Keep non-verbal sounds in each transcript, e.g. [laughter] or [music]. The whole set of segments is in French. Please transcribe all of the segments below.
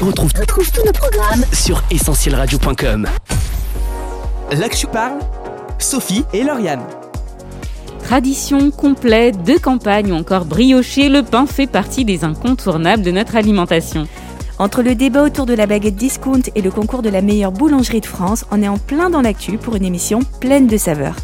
Retrouve, retrouve tous nos programmes sur essentielradio.com. L'Action parle, Sophie et Lauriane. Tradition complète de campagne ou encore brioché, le pain fait partie des incontournables de notre alimentation. Entre le débat autour de la baguette discount et le concours de la meilleure boulangerie de France, on est en plein dans l'actu pour une émission pleine de saveurs.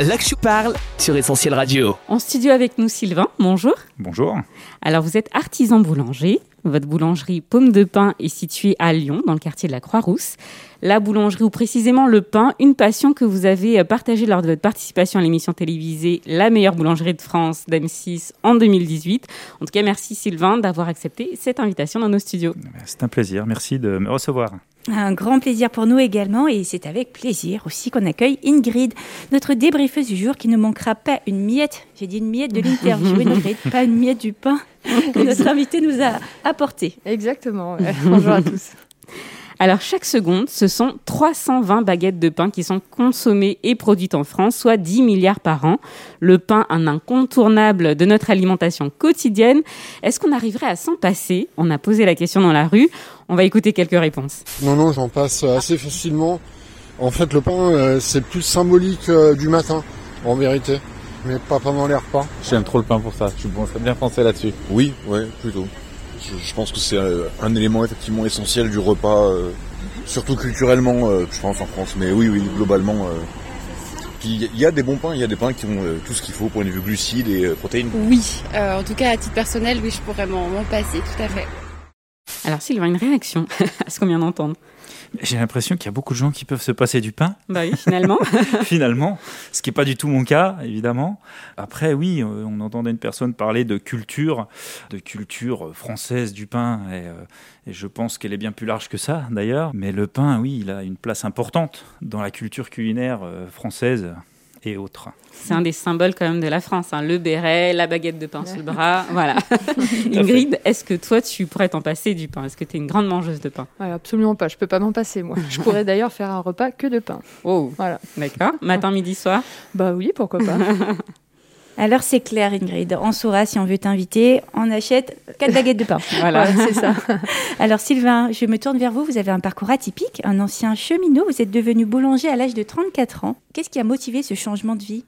L'Action parle sur Essentiel Radio. En studio avec nous Sylvain, bonjour. Bonjour. Alors vous êtes artisan boulanger. Votre boulangerie Pomme de Pain est située à Lyon, dans le quartier de la Croix-Rousse. La boulangerie, ou précisément le pain, une passion que vous avez partagée lors de votre participation à l'émission télévisée La meilleure boulangerie de France d'M6 en 2018. En tout cas, merci Sylvain d'avoir accepté cette invitation dans nos studios. C'est un plaisir, merci de me recevoir. Un grand plaisir pour nous également et c'est avec plaisir aussi qu'on accueille Ingrid, notre débriefeuse du jour qui ne manquera pas une miette, j'ai dit une miette de l'interview Ingrid, [laughs] pas une miette du pain que notre invité nous a apporté. Exactement. [laughs] Bonjour à tous. Alors chaque seconde, ce sont 320 baguettes de pain qui sont consommées et produites en France, soit 10 milliards par an. Le pain, un incontournable de notre alimentation quotidienne. Est-ce qu'on arriverait à s'en passer? On a posé la question dans la rue. On va écouter quelques réponses. Non, non, j'en passe assez facilement. En fait, le pain, euh, c'est plus symbolique euh, du matin, en vérité, mais pas pendant les repas. J'aime trop le pain pour ça. Je suis bien pensé là-dessus. Oui, ouais, plutôt. Je, pense que c'est euh, un élément effectivement essentiel du repas, euh, surtout culturellement, euh, je pense en France. Mais oui, oui, globalement. il y a des bons pains, il y a des pains qui ont tout ce qu'il faut pour une vue glucides et protéines. Oui, en tout cas à titre personnel, oui, je pourrais m'en passer, tout à fait. Alors Sylvain, une réaction [laughs] à ce qu'on vient d'entendre j'ai l'impression qu'il y a beaucoup de gens qui peuvent se passer du pain. Bah oui, finalement. [laughs] finalement, ce qui n'est pas du tout mon cas, évidemment. Après, oui, euh, on entendait une personne parler de culture, de culture française du pain, et, euh, et je pense qu'elle est bien plus large que ça, d'ailleurs. Mais le pain, oui, il a une place importante dans la culture culinaire euh, française et autres. C'est un des symboles quand même de la France, hein. le béret, la baguette de pain sous le bras, voilà. [laughs] Ingrid, est-ce que toi tu pourrais t'en passer du pain? Est-ce que tu es une grande mangeuse de pain? Absolument pas, je peux pas m'en passer moi. Je pourrais d'ailleurs faire un repas que de pain. Oh, voilà. D'accord. Matin, midi, soir? Bah oui, pourquoi pas. [laughs] Alors c'est clair, Ingrid. On saura si on veut t'inviter, on achète quatre baguettes de pain. [laughs] voilà, c'est ça. [laughs] Alors Sylvain, je me tourne vers vous. Vous avez un parcours atypique, un ancien cheminot. Vous êtes devenu boulanger à l'âge de 34 ans. Qu'est-ce qui a motivé ce changement de vie?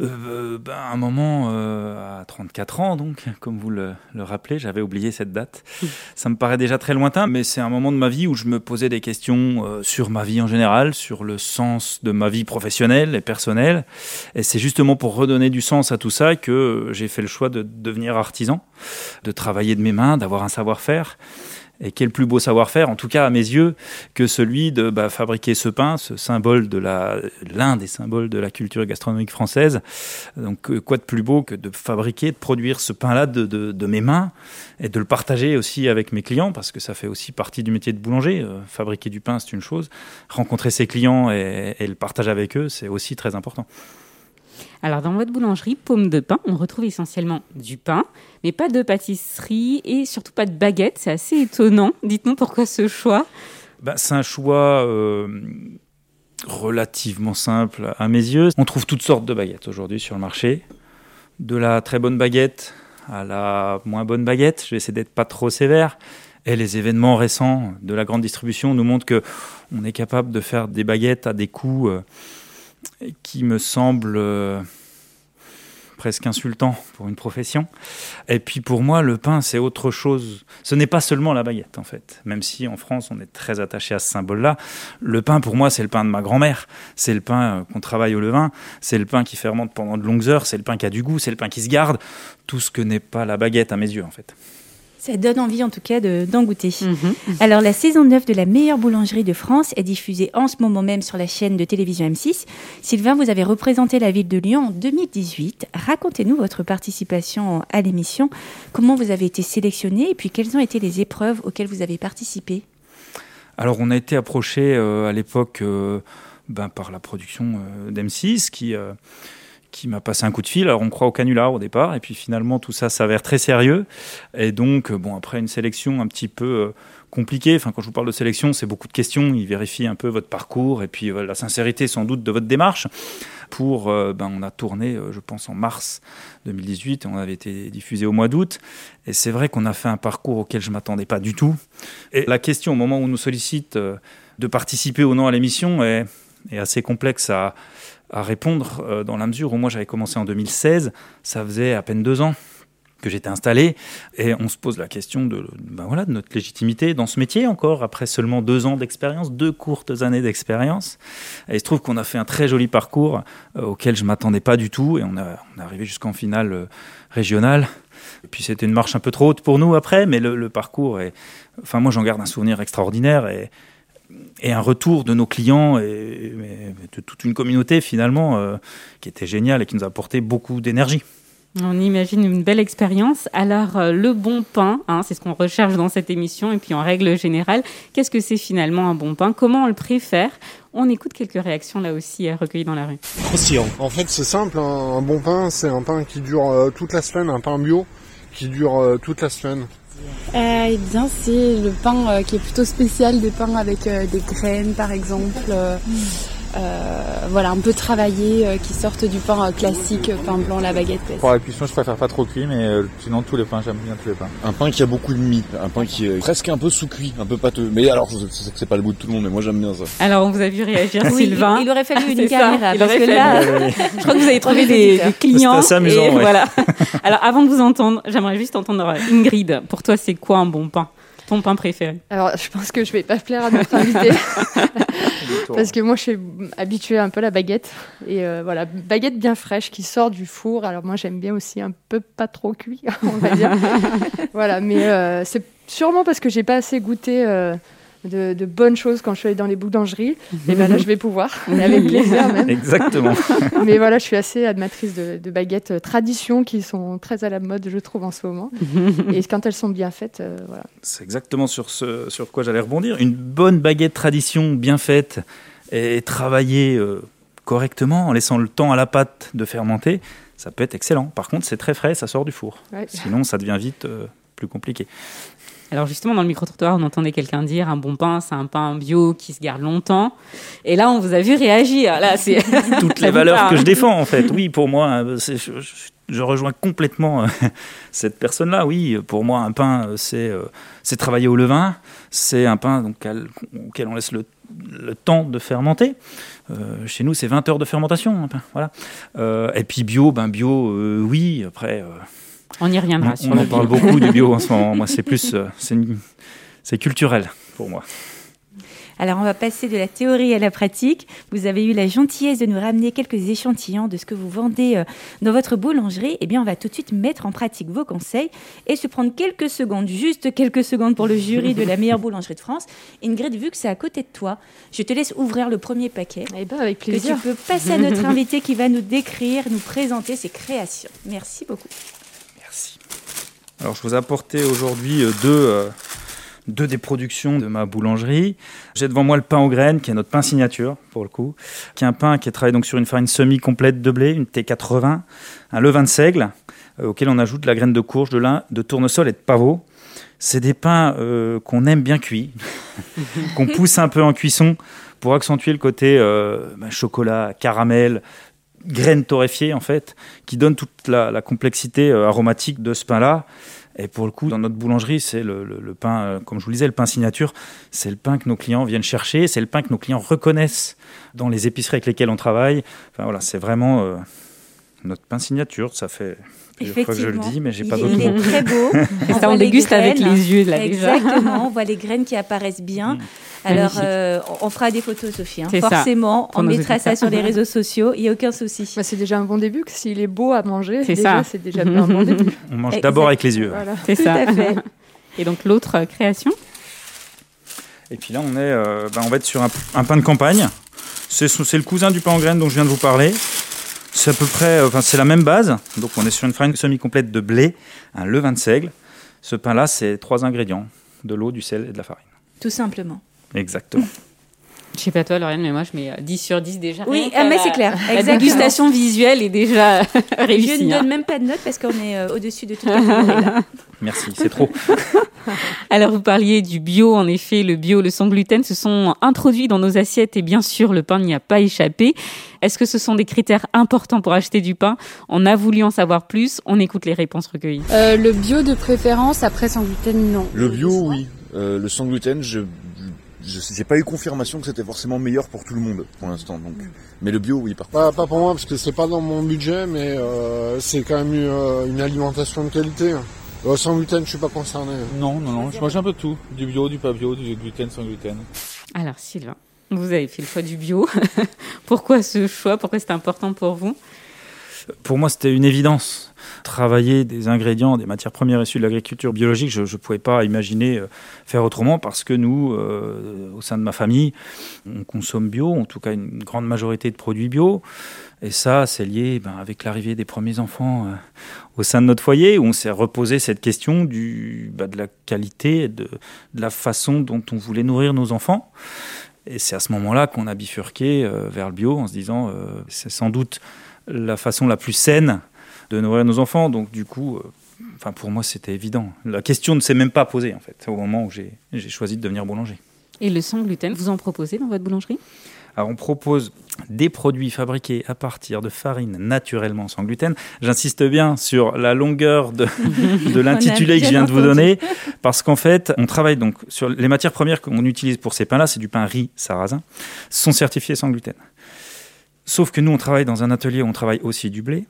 Euh, ben, un moment euh, à 34 ans, donc, comme vous le, le rappelez, j'avais oublié cette date. [laughs] Ça me paraît déjà très lointain, mais c'est un moment de ma vie où je me posais des questions euh, sur ma vie en général, sur le sens de ma vie professionnelle et personnelle. Et c'est justement pour redonner du sens à tout ça que j'ai fait le choix de devenir artisan, de travailler de mes mains, d'avoir un savoir-faire. Et quel plus beau savoir-faire, en tout cas à mes yeux, que celui de bah, fabriquer ce pain, ce symbole de la, l'un des symboles de la culture gastronomique française. Donc euh, quoi de plus beau que de fabriquer, de produire ce pain-là de, mes mains et de le partager aussi avec mes clients, parce que ça fait aussi partie du métier de boulanger. Euh, fabriquer du pain, c'est une chose. Rencontrer ses clients et, et le partage avec eux, c'est aussi très important. Alors, dans votre boulangerie, Paume de Pain, on retrouve essentiellement du pain, mais pas de pâtisserie et surtout pas de baguette. C'est assez étonnant. Dites-nous pourquoi ce choix bah, C'est un choix euh, relativement simple à mes yeux. On trouve toutes sortes de baguettes aujourd'hui sur le marché. De la très bonne baguette à la moins bonne baguette. Je vais essayer d'être pas trop sévère. Et les événements récents de la grande distribution nous montrent que on est capable de faire des baguettes à des coûts euh, qui me semble euh, presque insultant pour une profession. Et puis pour moi, le pain, c'est autre chose. Ce n'est pas seulement la baguette, en fait. Même si en France, on est très attaché à ce symbole-là. Le pain, pour moi, c'est le pain de ma grand-mère. C'est le pain euh, qu'on travaille au levain. C'est le pain qui fermente pendant de longues heures. C'est le pain qui a du goût. C'est le pain qui se garde. Tout ce que n'est pas la baguette à mes yeux, en fait. Ça donne envie en tout cas d'en goûter. Mhm. Alors la saison 9 de la meilleure boulangerie de France est diffusée en ce moment même sur la chaîne de télévision M6. Sylvain, vous avez représenté la ville de Lyon en 2018. Racontez-nous votre participation à l'émission. Comment vous avez été sélectionné et puis quelles ont été les épreuves auxquelles vous avez participé? Alors on a été approché euh, à l'époque euh, ben, par la production euh, d'M6 qui qui m'a passé un coup de fil. Alors on croit au canular au départ, et puis finalement tout ça s'avère très sérieux. Et donc, euh, bon, après une sélection un petit peu euh, compliquée, enfin quand je vous parle de sélection, c'est beaucoup de questions. Ils vérifient un peu votre parcours et puis euh, la sincérité sans doute de votre démarche. Pour, ben, on a tourné, je pense, en mars 2018 et on avait été diffusé au mois d'août. Et c'est vrai qu'on a fait un parcours auquel je m'attendais pas du tout. Et la question, au moment où on nous sollicite de participer ou non à l'émission, est, est assez complexe à, à répondre dans la mesure où moi j'avais commencé en 2016, ça faisait à peine deux ans que j'étais installé. Et on se pose la question de, ben voilà, de notre légitimité dans ce métier encore, après seulement deux ans d'expérience, deux courtes années d'expérience. Et il se trouve qu'on a fait un très joli parcours euh, auquel je ne m'attendais pas du tout. Et on, a, est arrivé jusqu'en finale euh, régionale. Puis c'était une marche un peu trop haute pour nous après, mais le, parcours est... Enfin moi j'en garde un souvenir extraordinaire et, et un retour de nos clients et, de toute une communauté finalement euh, qui était géniale et qui nous a apporté beaucoup d'énergie. On imagine une belle expérience. Alors, euh, le bon pain, hein, c'est ce qu'on recherche dans cette émission. Et puis, en règle générale, qu'est-ce que c'est finalement un bon pain? Comment on le préfère? On écoute quelques réactions là aussi euh, recueillies dans la rue. En fait, c'est simple. Un, bon pain, c'est un pain qui dure toute la semaine, un pain bio qui dure toute la semaine. Eh bien, c'est le pain qui est plutôt spécial, des pains avec des graines, par exemple. Euh, voilà, un peu travaillé, euh, qui sortent du pain euh, classique, pain blanc, la baguette. Pour la cuisson, je préfère pas trop cuit, mais sinon tous les pains, j'aime bien tous les pains. Un pain qui a beaucoup de mie, un pain qui est presque un peu sous-cuit, un peu pâteux. Mais alors, je sais que c'est pas le goût de tout le monde, mais moi j'aime bien ça. Alors, on vous a vu réagir, Sylvain. Il, aurait fallu une caméra, parce que là, je crois que vous avez trouvé des, clients. C'est amusant, voilà. [laughs] Alors, avant de vous entendre, j'aimerais juste entendre Ingrid. Pour toi, c'est quoi un bon pain? Ton pain préféré Alors, je pense que je vais pas plaire à notre invité. [laughs] Parce que moi, je suis habituée un peu à la baguette. Et euh, voilà, baguette bien fraîche qui sort du four. Alors, moi, j'aime bien aussi un peu pas trop cuit, [laughs] on va dire. [laughs] voilà, mais euh, c'est sûrement parce que j'ai pas assez goûté. Euh, de, bonnes choses quand je suis allée dans les boulangeries. Et ben là, je vais pouvoir, [laughs] avec plaisir [laughs] même. Exactement. [laughs] Mais voilà, je suis assez admatrice de, baguettes euh, tradition qui sont très à la mode, je trouve, en ce moment. Et quand elles sont bien faites, euh, voilà. C'est exactement sur ce sur quoi j'allais rebondir. Une bonne baguette tradition bien faite et travaillée euh, correctement en laissant le temps à la pâte de fermenter, ça peut être excellent. Par contre, c'est très frais, ça sort du four. Sinon, ça devient vite plus compliqué. Alors justement, dans le micro-trottoir, on entendait quelqu'un dire un bon pain, c'est un pain bio qui se garde longtemps. Et là, on vous a vu réagir. Là, c'est [laughs] toutes les valeurs que je défends en fait. Oui, pour moi, je, rejoins complètement euh, [laughs] cette personne-là. Oui, pour moi, un pain, c'est euh, c'est travailler au levain. C'est un pain donc, auquel on laisse le, temps de fermenter. Euh, chez nous, c'est 20 heures de fermentation. Un pain, voilà. et puis bio, ben bio, oui. Après. On y reviendra. On, on en parle beaucoup du bio en ce moment. Moi, c'est plus, [laughs] euh, c'est culturel pour moi. Alors, on va passer de la théorie à la pratique. Vous avez eu la gentillesse de nous ramener quelques échantillons de ce que vous vendez euh, dans votre boulangerie. Eh bien, on va tout de suite mettre en pratique vos conseils et se prendre quelques secondes, juste quelques secondes pour le jury de la meilleure boulangerie de France. Ingrid, vu que c'est à côté de toi, je te laisse ouvrir le premier paquet. Eh ben, avec plaisir. Que tu peux passer à notre [laughs] invité qui va nous décrire, nous présenter ses créations. Merci beaucoup. Alors je vous ai apporté aujourd'hui euh, deux, euh, deux des productions de ma boulangerie. J'ai devant moi le pain aux graines, qui est notre pain signature pour le coup, qui est un pain qui est travaillé donc sur une farine semi-complète de blé, une T80, un levain de seigle, euh, auquel on ajoute la graine de courge, de lin, de tournesol et de pavot. C'est des pains qu'on aime bien cuits, [laughs] qu'on pousse un peu en cuisson pour accentuer le côté bah, chocolat, caramel, graines torréfiées en fait, qui donnent toute la, complexité euh, aromatique de ce pain-là. Et pour le coup, dans notre boulangerie, c'est le, pain, euh, comme je vous le disais, le pain signature. C'est le pain que nos clients viennent chercher, c'est le pain que nos clients reconnaissent dans les épiceries avec lesquelles on travaille. Enfin voilà, c'est vraiment euh, notre pain signature. Ça fait plusieurs fois que je le dis, mais j'ai pas d'autres mots. Il est très beau. [laughs] on ça, on déguste avec les yeux là Exactement, on voit les graines qui apparaissent bien. Mm. Alors, euh, on fera des photos, Sophie. Hein. Forcément, on mettra ça sur les réseaux sociaux. Il n'y a aucun souci. Bah, c'est déjà un bon début. S'il est beau à manger, c'est déjà, c'est déjà un bon [laughs] début. On mange d'abord avec les yeux. C'est ça. Et donc l'autre euh, création? Et puis là, on est, euh, bah, on va être sur un, pain de campagne. C'est le cousin du pain en graines dont je viens de vous parler. C'est à peu près, enfin c'est la même base. Donc on est sur une farine semi-complète de blé, un levain de seigle. Ce pain-là, c'est trois ingrédients de l'eau, du sel et de la farine. Tout simplement. Exactement. Je sais pas toi, Lauriane, mais moi, je mets 10 sur 10 déjà. Oui, ah, mais c'est clair. La dégustation visuelle est déjà [laughs] réussie. Je ne donne hein. même pas de notes parce qu'on est euh, au-dessus de toute la [laughs] Merci, c'est trop. [laughs] Alors, vous parliez du bio. En effet, le bio, le sans gluten se sont introduits dans nos assiettes et bien sûr, le pain n'y a pas échappé. Est-ce que ce sont des critères importants pour acheter du pain? On a voulu en savoir plus. On écoute les réponses recueillies. Euh, le bio de préférence, après sans gluten, non. Le bio, oui. Euh, le sans gluten, je je n'ai pas eu confirmation que c'était forcément meilleur pour tout le monde pour l'instant. Donc, mais le bio, oui, par contre. Pas, pour moi parce que c'est pas dans mon budget, mais euh, c'est quand même euh, une, alimentation de qualité. Euh, sans gluten, je suis pas concerné. Non, non, non, je mange un peu de tout, du bio, du pas bio, du gluten, sans gluten. Alors Sylvain, vous avez fait le choix du bio. [laughs] Pourquoi ce choix? Pourquoi c'est important pour vous? Pour moi, c'était une évidence travailler des ingrédients, des matières premières issues de l'agriculture biologique, je ne pouvais pas imaginer euh, faire autrement parce que nous, euh, au sein de ma famille, on consomme bio, en tout cas une grande majorité de produits bio. Et ça, c'est lié ben, avec l'arrivée des premiers enfants euh, au sein de notre foyer, où on s'est reposé cette question du, bah, de la qualité, de, de, la façon dont on voulait nourrir nos enfants. Et c'est à ce moment-là qu'on a bifurqué vers le bio en se disant, c'est sans doute la façon la plus saine de nourrir nos enfants. Donc du coup, euh, enfin pour moi c'était évident. La question ne s'est même pas posée en fait au moment où j'ai choisi de devenir boulanger. Et le sans gluten, vous en proposez dans votre boulangerie? Alors, on propose des produits fabriqués à partir de farine naturellement sans gluten. J'insiste bien sur la longueur de, [laughs] de l'intitulé que je viens de vous donner, parce qu'en fait, on travaille donc sur les matières premières qu'on utilise pour ces pains-là, c'est du pain riz sarrasin, sont certifiées sans gluten. Sauf que nous, on travaille dans un atelier où on travaille aussi du blé.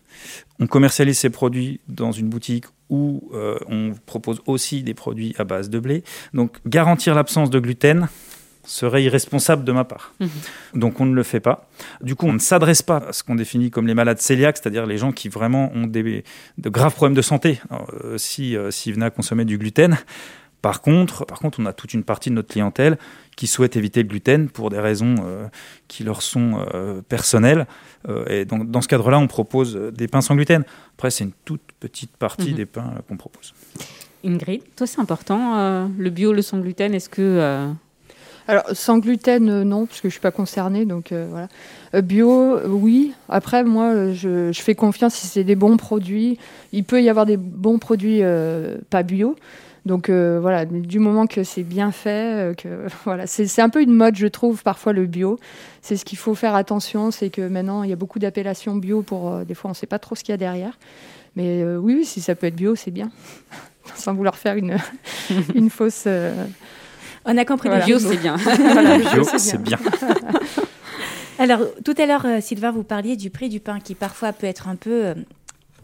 On commercialise ces produits dans une boutique où euh, on propose aussi des produits à base de blé. Donc, garantir l'absence de gluten serait irresponsable de ma part. Mhm. Donc, on ne le fait pas. Du coup, on ne s'adresse pas à ce qu'on définit comme les malades cœliaques, c'est-à-dire les gens qui vraiment ont des, de graves problèmes de santé euh, s'ils si, venaient à consommer du gluten. Par contre, par contre, on a toute une partie de notre clientèle qui souhaitent éviter le gluten pour des raisons euh, qui leur sont euh, personnelles. Euh, et donc, dans ce cadre-là, on propose des pains sans gluten. Après, c'est une toute petite partie mhm. des pains qu'on propose. Ingrid, toi, c'est important, le bio, le sans gluten. Est-ce que. Alors, sans gluten, non, parce que je ne suis pas concernée. Donc, voilà. bio, oui. Après, moi, je, je fais confiance si c'est des bons produits. Il peut y avoir des bons produits pas bio. Donc euh, voilà, du moment que c'est bien fait, euh, que [laughs] voilà, c'est un peu une mode, je trouve, parfois le bio. C'est ce qu'il faut faire attention, c'est que maintenant il y a beaucoup d'appellations bio pour euh, des fois on ne sait pas trop ce qu'il y a derrière. Mais oui, si ça peut être bio, c'est bien, [laughs] sans vouloir faire une [laughs] une fausse. On a compris, le bio c'est bien. le bio c'est bien. Alors tout à l'heure, Sylvain, vous parliez du prix du pain qui parfois peut être un peu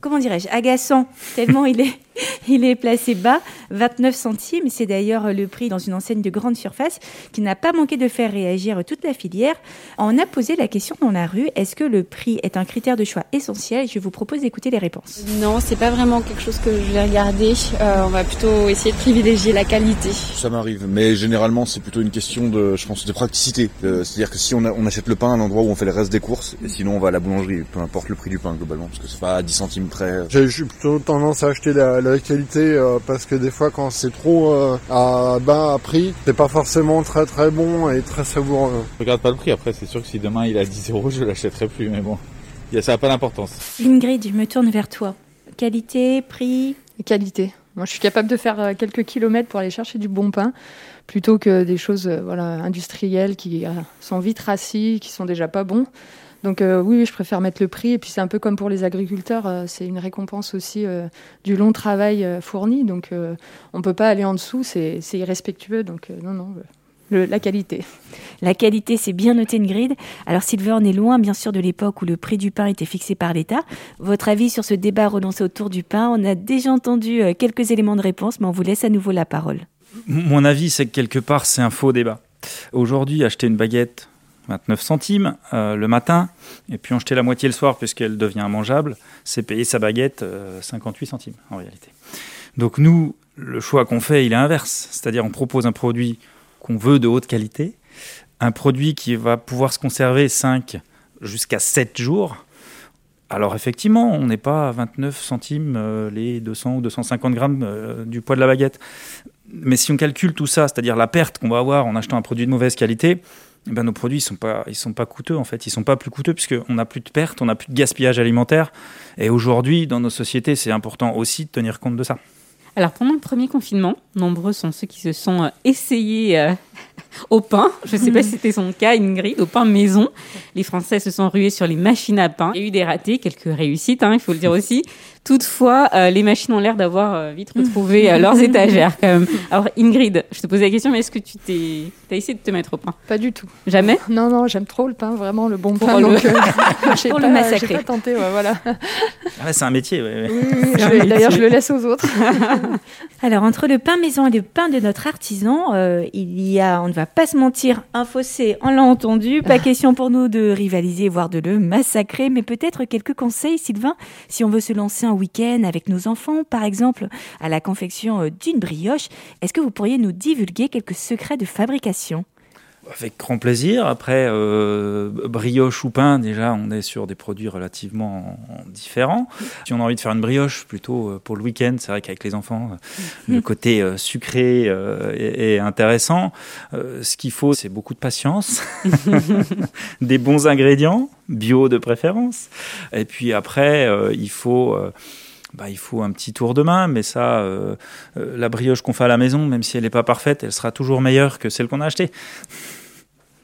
comment dirais-je, agaçant, tellement il est, [laughs] il est placé bas, 29 centimes. C'est d'ailleurs le prix dans une enseigne de grande surface qui n'a pas manqué de faire réagir toute la filière. On a posé la question dans la rue, est-ce que le prix est un critère de choix essentiel? Je vous propose d'écouter les réponses. Non, c'est pas vraiment quelque chose que je vais regarder. Euh, on va plutôt essayer de privilégier la qualité. Ça m'arrive, mais généralement c'est plutôt une question de, je pense, de praticité. Euh, c'est-à-dire que si on, on achète le pain à un endroit où on fait le reste des courses, et sinon on va à la boulangerie, peu importe le prix du pain globalement, parce que c'est pas à 10 centimes j'ai plutôt tendance à acheter la, qualité euh, parce que des fois quand c'est trop euh, à bas prix, c'est pas forcément très très bon et très savoureux. Je regarde pas le prix, après c'est sûr que si demain il est à 10 euros, je l'achèterai plus, mais bon, ça n'a pas d'importance. Ingrid, je me tourne vers toi. Qualité, prix? Qualité. Moi, je suis capable de faire euh, quelques kilomètres pour aller chercher du bon pain, plutôt que des choses voilà, industrielles qui sont vite rassis, qui sont déjà pas bons. Donc euh, oui, je préfère mettre le prix. Et puis c'est un peu comme pour les agriculteurs, euh, c'est une récompense aussi euh, du long travail fourni. Donc on ne peut pas aller en dessous, c'est irrespectueux. Donc non, non. la qualité. La qualité, c'est bien noté une grille. Alors Sylvain, on est loin bien sûr de l'époque où le prix du pain était fixé par l'État. Votre avis sur ce débat relancé autour du pain On a déjà entendu quelques éléments de réponse, mais on vous laisse à nouveau la parole. Mon avis, c'est que quelque part, c'est un faux débat. Aujourd'hui, acheter une baguette 29 centimes euh, le matin, et puis en jeter la moitié le soir puisqu'elle devient mangeable, c'est payer sa baguette 58 euh, centimes en réalité. Donc nous, le choix qu'on fait, il est inverse, c'est-à-dire on propose un produit qu'on veut de haute qualité, un produit qui va pouvoir se conserver 5 jusqu'à 7 jours. Alors effectivement, on n'est pas à 29 centimes euh, les 200 ou 250 grammes du poids de la baguette. Mais si on calcule tout ça, c'est-à-dire la perte qu'on va avoir en achetant un produit de mauvaise qualité, ben, nos produits ils sont pas ils sont pas coûteux en fait ils sont pas plus coûteux puisqu'on n'a plus de pertes on n'a plus de gaspillage alimentaire et aujourd'hui dans nos sociétés c'est important aussi de tenir compte de ça alors pendant le premier confinement nombreux sont ceux qui se sont euh, essayés euh, [laughs] au pain. Je ne sais pas si c'était son cas, Ingrid, au pain maison. Les Français se sont rués sur les machines à pain. Il y a eu des ratés, quelques réussites, hein, il faut le dire aussi. Toutefois, euh, les machines ont l'air d'avoir euh, vite retrouvé euh, leurs [laughs] étagères quand même. Alors Ingrid, je te posais la question, mais est-ce que tu t'es, as essayé de te mettre au pain Pas du tout. Jamais? Non, non, j'aime trop le pain, vraiment le bon pain. Donc, [laughs] [laughs] pour le massacrer. J'ai pas tenté, voilà. Ah c'est un métier. Ouais, oui, D'ailleurs, je le laisse aux autres. Alors entre le pain maison et le pain de notre artisan, il y a, on ne va pas se mentir, un fossé. On l'a entendu. Pas question pour nous de rivaliser, voire de le massacrer, mais peut-être quelques conseils, Sylvain, si on veut se lancer un week-end avec nos enfants, par exemple, à la confection euh, d'une brioche. Est-ce que vous pourriez nous divulguer quelques secrets de fabrication? Avec grand plaisir. Après, euh, brioche ou pain, déjà, on est sur des produits relativement différents. Si on a envie de faire une brioche plutôt euh, pour le week-end, c'est vrai qu'avec les enfants, le côté sucré est, intéressant. ce qu'il faut, c'est beaucoup de patience, [laughs] des bons ingrédients, bio de préférence. Et puis après, il faut bah, il faut un petit tour de main, mais ça, euh, euh, la brioche qu'on fait à la maison, même si elle n'est pas parfaite, elle sera toujours meilleure que celle qu'on a achetée.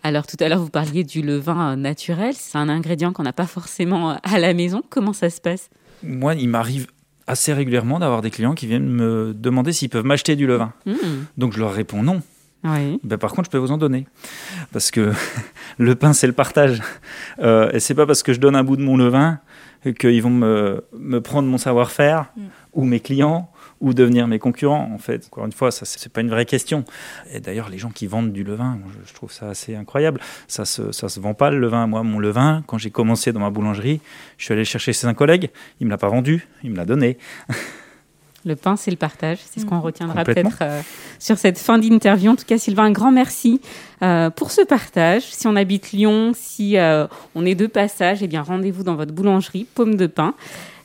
Alors tout à l'heure, vous parliez du levain naturel. C'est un ingrédient qu'on n'a pas forcément à la maison. Comment ça se passe? Moi, il m'arrive assez régulièrement d'avoir des clients qui viennent me demander s'ils peuvent m'acheter du levain. Hmm. Donc je leur réponds non. Oui. Ben, par contre, je peux vous en donner. Parce que [laughs] le pain, c'est le partage. Euh, et c'est pas parce que je donne un bout de mon levain qu'ils vont me, me, prendre mon savoir-faire mm. ou mes clients ou devenir mes concurrents en fait. Encore une fois, ça c'est pas une vraie question. Et d'ailleurs, les gens qui vendent du levain, je, trouve ça assez incroyable. Ça se ça se vend pas le levain. Moi, mon levain, quand j'ai commencé dans ma boulangerie, je suis allé chercher chez un collègue. Il me l'a pas vendu, il me l'a donné. [laughs] Le pain, c'est le partage. C'est ce qu'on retiendra peut-être euh, sur cette fin d'interview. En tout cas, Sylvain, un grand merci euh, pour ce partage. Si on habite Lyon, si euh, on est de passage, eh bien rendez-vous dans votre boulangerie, Pomme de Pain.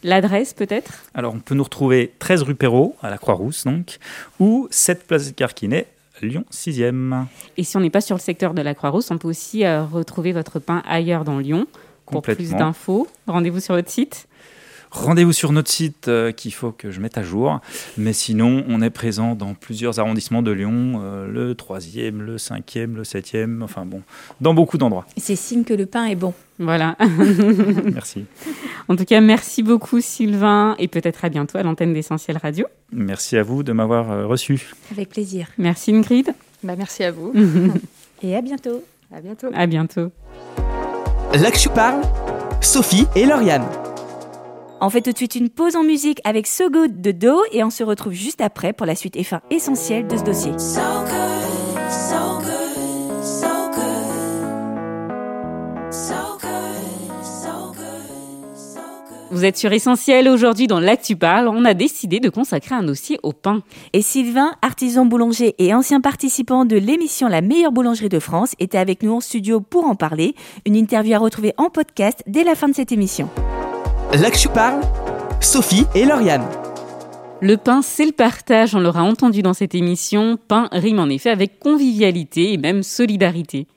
L'adresse peut-être? Alors, on peut nous retrouver 13 rue Perrault, à la Croix-Rousse donc, ou 7 place Carquinet, Lyon 6e. Et si on n'est pas sur le secteur de la Croix-Rousse, on peut aussi retrouver votre pain ailleurs dans Lyon. Pour plus d'infos, rendez-vous sur votre site Rendez-vous sur notre site euh, qu'il faut que je mette à jour. Mais sinon, on est présent dans plusieurs arrondissements de Lyon, euh, le 3e, le 5e, le 7e, enfin bon, dans beaucoup d'endroits. C'est signe que le pain est bon. Voilà. [laughs] [laughs] merci. En tout cas, merci beaucoup Sylvain et peut-être à bientôt à l'antenne d'Essentiel Radio. Merci à vous de m'avoir euh, reçu. Avec plaisir. Merci Ingrid. Bah, merci à vous. [laughs] et à bientôt. À bientôt. À bientôt. L'Axu parle, Sophie et Lauriane. On fait tout de suite une pause en musique avec So Good de Do et on se retrouve juste après pour la suite et fin essentielle de ce dossier. Vous êtes sur Essentiel aujourd'hui dans l'Actu Parle. On a décidé de consacrer un dossier au pain. Et Sylvain, artisan boulanger et ancien participant de l'émission La meilleure boulangerie de France, était avec nous en studio pour en parler. Une interview à retrouver en podcast dès la fin de cette émission. L'Axu parle, Sophie et Lauriane. Le pain, c'est le partage, on l'aura entendu dans cette émission. Pain rime en effet avec convivialité et même solidarité.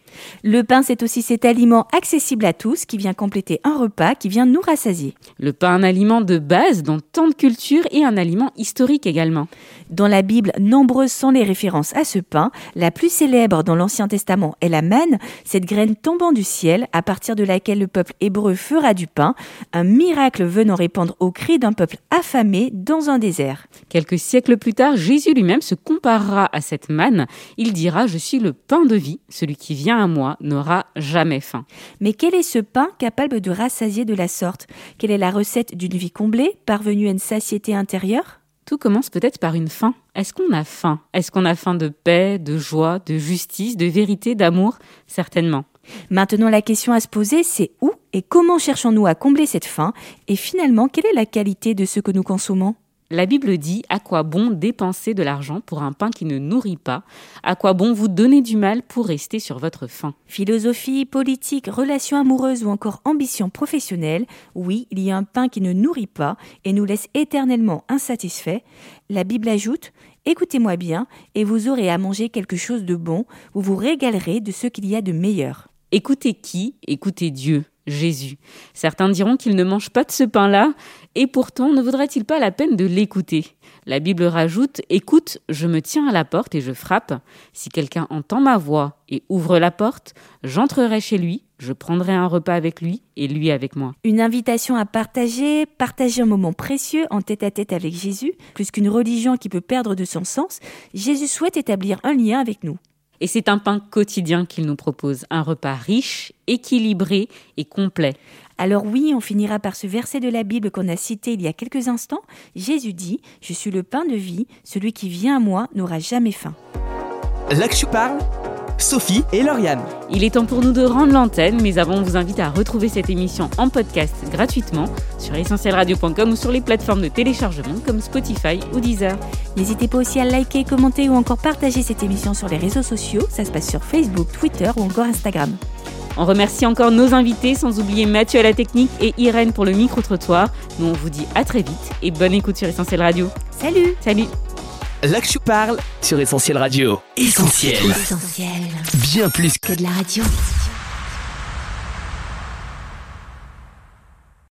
Le pain, c'est aussi cet aliment accessible à tous qui vient compléter un repas, qui vient nous rassasier. Le pain, un aliment de base dans tant de cultures et un aliment historique également. Dans la Bible, nombreuses sont les références à ce pain. La plus célèbre dans l'Ancien Testament est la manne, cette graine tombant du ciel à partir de laquelle le peuple hébreu fera du pain, un miracle venant répondre aux cris d'un peuple affamé dans un désert. Quelques siècles plus tard, Jésus lui-même se comparera à cette manne. Il dira Je suis le pain de vie, celui qui vient à moi n'aura jamais faim. Mais quel est ce pain capable de rassasier de la sorte? Quelle est la recette d'une vie comblée, parvenue à une satiété intérieure? Tout commence peut-être par une faim. Est-ce qu'on a faim? Est-ce qu'on a faim de paix, de joie, de justice, de vérité, d'amour? Certainement. Maintenant, la question à se poser, c'est où et comment cherchons-nous à combler cette faim? Et finalement, quelle est la qualité de ce que nous consommons? La Bible dit à quoi bon dépenser de l'argent pour un pain qui ne nourrit pas? À quoi bon vous donner du mal pour rester sur votre faim? Philosophie, politique, relations amoureuses ou encore ambition professionnelle, oui, il y a un pain qui ne nourrit pas et nous laisse éternellement insatisfaits. La Bible ajoute Écoutez-moi bien, et vous aurez à manger quelque chose de bon, vous vous régalerez de ce qu'il y a de meilleur. Écoutez qui? Écoutez Dieu. Jésus. Certains diront qu'il ne mange pas de ce pain-là, et pourtant ne vaudrait-il pas la peine de l'écouter? La Bible rajoute Écoute, je me tiens à la porte et je frappe. Si quelqu'un entend ma voix et ouvre la porte, j'entrerai chez lui, je prendrai un repas avec lui et lui avec moi. Une invitation à partager, partager un moment précieux en tête à tête avec Jésus, plus qu'une religion qui peut perdre de son sens, Jésus souhaite établir un lien avec nous. Et c'est un pain quotidien qu'il nous propose, un repas riche, équilibré et complet. Alors oui, on finira par ce verset de la Bible qu'on a cité il y a quelques instants. Jésus dit, Je suis le pain de vie, celui qui vient à moi n'aura jamais faim. Là que parle, Sophie et Lauriane. Il est temps pour nous de rendre l'antenne, mais avant, on vous invite à retrouver cette émission en podcast gratuitement sur essentielradio.com ou sur les plateformes de téléchargement comme Spotify ou Deezer. N'hésitez pas aussi à liker, commenter ou encore partager cette émission sur les réseaux sociaux. Ça se passe sur Facebook, Twitter ou encore Instagram. On remercie encore nos invités, sans oublier Mathieu à la technique et Irène pour le micro-trottoir. Nous, on vous dit à très vite et bonne écoute sur Essentiel Radio. Salut Salut L'Action parle sur Essentiel Radio. Essentiel. Essentiel. Bien plus que de la radio.